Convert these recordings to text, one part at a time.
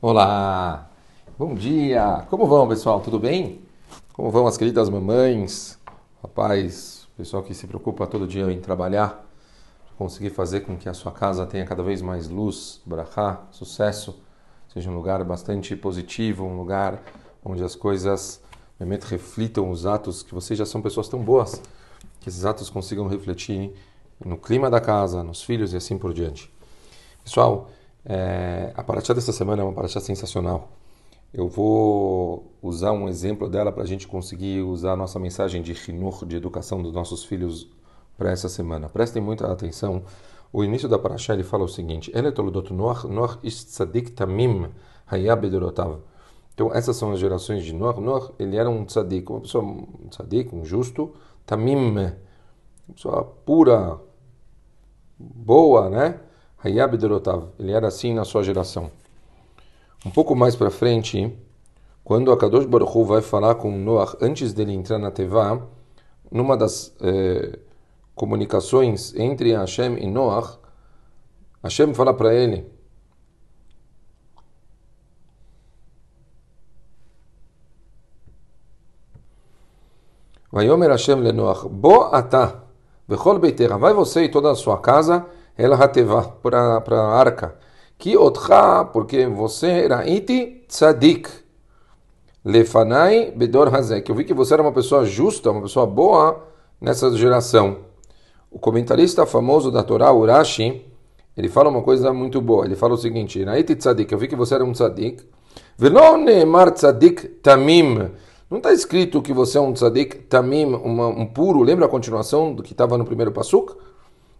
Olá, bom dia! Como vão, pessoal? Tudo bem? Como vão as queridas mamães, papais, pessoal que se preocupa todo dia em trabalhar, conseguir fazer com que a sua casa tenha cada vez mais luz, brachá, sucesso, seja um lugar bastante positivo, um lugar onde as coisas realmente reflitam os atos, que vocês já são pessoas tão boas, que esses atos consigam refletir no clima da casa, nos filhos e assim por diante. Pessoal, é, a paraxá dessa semana é uma paraxá sensacional. Eu vou usar um exemplo dela para a gente conseguir usar a nossa mensagem de chinur, de educação dos nossos filhos para essa semana. Prestem muita atenção. O início da paraxá ele fala o seguinte: Noach tzadik tamim Então essas são as gerações de Noach. Noach ele era um tzadik, uma pessoa um tzadik, um justo, tamim, uma pessoa pura, boa, né? Hayab Dorotav, ele era assim na sua geração. Um pouco mais para frente, quando a Kadosh Baruch Hu vai falar com Noach antes dele entrar na Tevá, numa das eh, comunicações entre Hashem e Noach, Hashem fala para ele: Vayomer Hashem le Noach, Bo ata, vechol beitera, vai você e toda a sua casa ela hateva para a arca. Que otcha, porque você iti tzadik. Lefanai bedor hazek. Eu vi que você era uma pessoa justa, uma pessoa boa nessa geração. O comentarista famoso da Torá, Urashi, ele fala uma coisa muito boa. Ele fala o seguinte: iti tzadik. Eu vi que você era um tzadik. Velon neemar tzadik tamim. Não está escrito que você é um tzadik tamim, uma, um puro. Lembra a continuação do que estava no primeiro pasuk?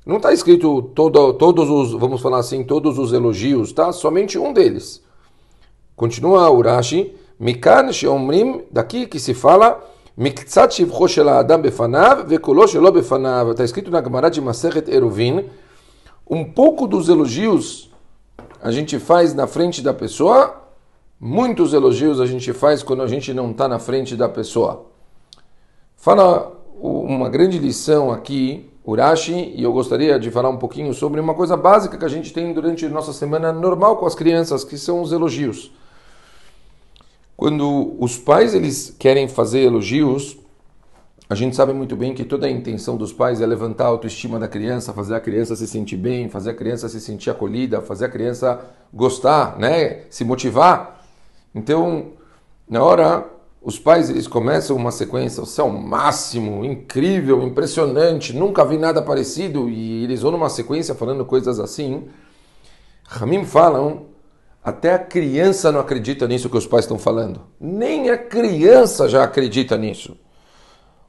Não está escrito todo, todos os, vamos falar assim, todos os elogios, tá? Somente um deles. Continua Urashi, Mikan sheomrim, daqui que se fala, Miktsat shivcho shel adam befanav, vekulo shelo befanav. Está escrito na Gemara de Masechet Eruvin, um pouco dos elogios a gente faz na frente da pessoa, muitos elogios a gente faz quando a gente não está na frente da pessoa. Fala uma grande lição aqui Urashi e eu gostaria de falar um pouquinho sobre uma coisa básica que a gente tem durante a nossa semana normal com as crianças, que são os elogios. Quando os pais eles querem fazer elogios, a gente sabe muito bem que toda a intenção dos pais é levantar a autoestima da criança, fazer a criança se sentir bem, fazer a criança se sentir acolhida, fazer a criança gostar, né, se motivar. Então, na hora os pais eles começam uma sequência, você é o máximo, incrível, impressionante, nunca vi nada parecido, e eles vão numa sequência falando coisas assim. Ramim falam, até a criança não acredita nisso que os pais estão falando. Nem a criança já acredita nisso.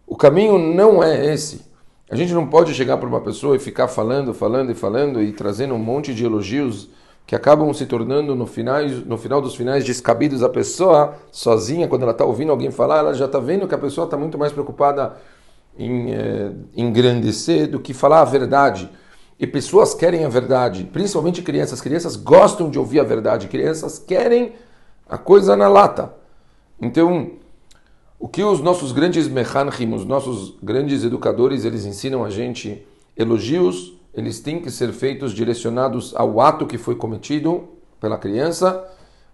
O caminho não é esse. A gente não pode chegar para uma pessoa e ficar falando, falando e falando e trazendo um monte de elogios que acabam se tornando no final, no final dos finais descabidos. A pessoa sozinha, quando ela está ouvindo alguém falar, ela já está vendo que a pessoa está muito mais preocupada em eh, engrandecer do que falar a verdade. E pessoas querem a verdade, principalmente crianças. Crianças gostam de ouvir a verdade, crianças querem a coisa na lata. Então, o que os nossos grandes mechanchim, os nossos grandes educadores, eles ensinam a gente elogios eles têm que ser feitos direcionados ao ato que foi cometido pela criança,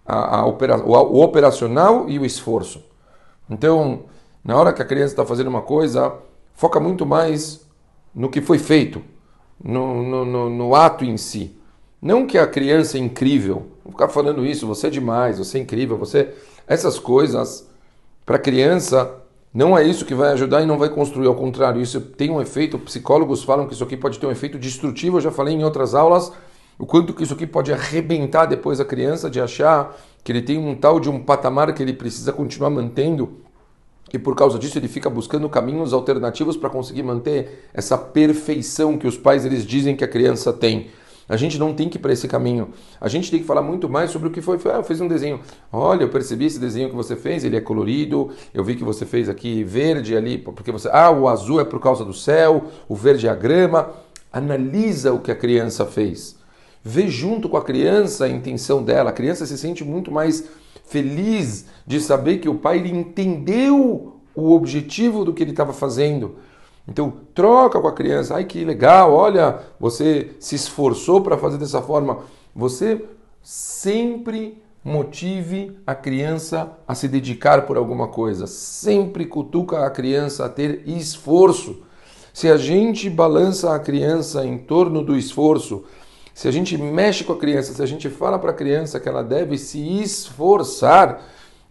a, a opera, o, o, operacional e o esforço. Então, na hora que a criança está fazendo uma coisa, foca muito mais no que foi feito, no, no, no, no ato em si. Não que a criança é incrível, vou ficar falando isso, você é demais, você é incrível, você. Essas coisas, para a criança, não é isso que vai ajudar e não vai construir, ao contrário, isso tem um efeito, psicólogos falam que isso aqui pode ter um efeito destrutivo, eu já falei em outras aulas, o quanto que isso aqui pode arrebentar depois a criança de achar que ele tem um tal de um patamar que ele precisa continuar mantendo e por causa disso ele fica buscando caminhos alternativos para conseguir manter essa perfeição que os pais eles dizem que a criança tem. A gente não tem que ir para esse caminho. A gente tem que falar muito mais sobre o que foi. Ah, eu fiz um desenho. Olha, eu percebi esse desenho que você fez, ele é colorido. Eu vi que você fez aqui verde ali, porque você. Ah, o azul é por causa do céu, o verde é a grama. Analisa o que a criança fez. Vê junto com a criança a intenção dela. A criança se sente muito mais feliz de saber que o pai entendeu o objetivo do que ele estava fazendo. Então, troca com a criança. Ai, que legal, olha, você se esforçou para fazer dessa forma. Você sempre motive a criança a se dedicar por alguma coisa. Sempre cutuca a criança a ter esforço. Se a gente balança a criança em torno do esforço, se a gente mexe com a criança, se a gente fala para a criança que ela deve se esforçar,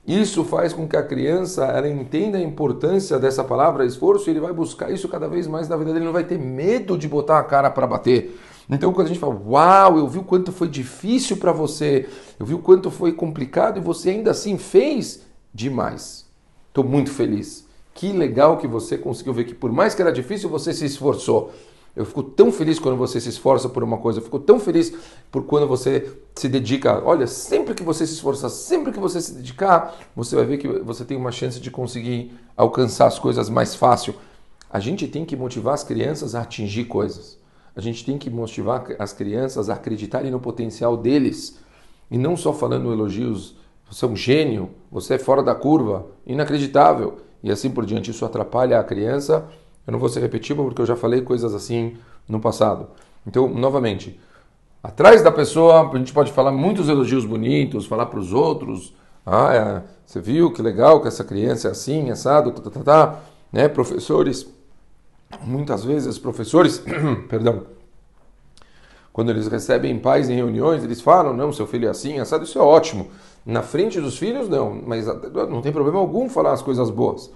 isso faz com que a criança ela entenda a importância dessa palavra esforço e ele vai buscar isso cada vez mais na vida dele, ele não vai ter medo de botar a cara para bater. Então, quando a gente fala, uau, eu vi o quanto foi difícil para você, eu vi o quanto foi complicado e você ainda assim fez demais. Estou muito feliz. Que legal que você conseguiu ver que, por mais que era difícil, você se esforçou. Eu fico tão feliz quando você se esforça por uma coisa, eu fico tão feliz por quando você se dedica. Olha, sempre que você se esforçar, sempre que você se dedicar, você vai ver que você tem uma chance de conseguir alcançar as coisas mais fácil. A gente tem que motivar as crianças a atingir coisas. A gente tem que motivar as crianças a acreditarem no potencial deles. E não só falando elogios, você é um gênio, você é fora da curva, inacreditável. E assim por diante, isso atrapalha a criança eu não vou ser repetitivo porque eu já falei coisas assim no passado. Então, novamente, atrás da pessoa a gente pode falar muitos elogios bonitos, falar para os outros. Ah, é, você viu que legal que essa criança é assim, assado, tá, tá, tá, tá. Né? Professores, muitas vezes professores, perdão, quando eles recebem pais em reuniões, eles falam, não, seu filho é assim, assado, isso é ótimo. Na frente dos filhos, não, mas não tem problema algum falar as coisas boas.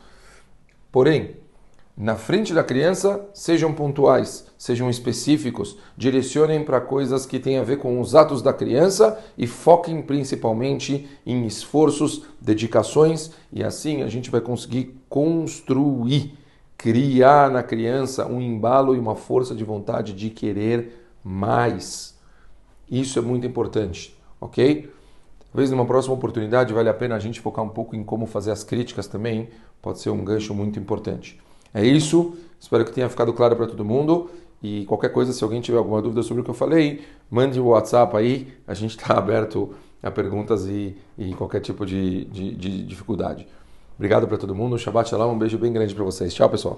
Porém, na frente da criança, sejam pontuais, sejam específicos, direcionem para coisas que têm a ver com os atos da criança e foquem principalmente em esforços, dedicações e assim a gente vai conseguir construir, criar na criança um embalo e uma força de vontade de querer mais. Isso é muito importante, ok? Talvez numa próxima oportunidade vale a pena a gente focar um pouco em como fazer as críticas também, pode ser um gancho muito importante. É isso, espero que tenha ficado claro para todo mundo. E qualquer coisa, se alguém tiver alguma dúvida sobre o que eu falei, mande o WhatsApp aí, a gente está aberto a perguntas e, e qualquer tipo de, de, de dificuldade. Obrigado para todo mundo, Shabbat Shalom, um beijo bem grande para vocês. Tchau, pessoal.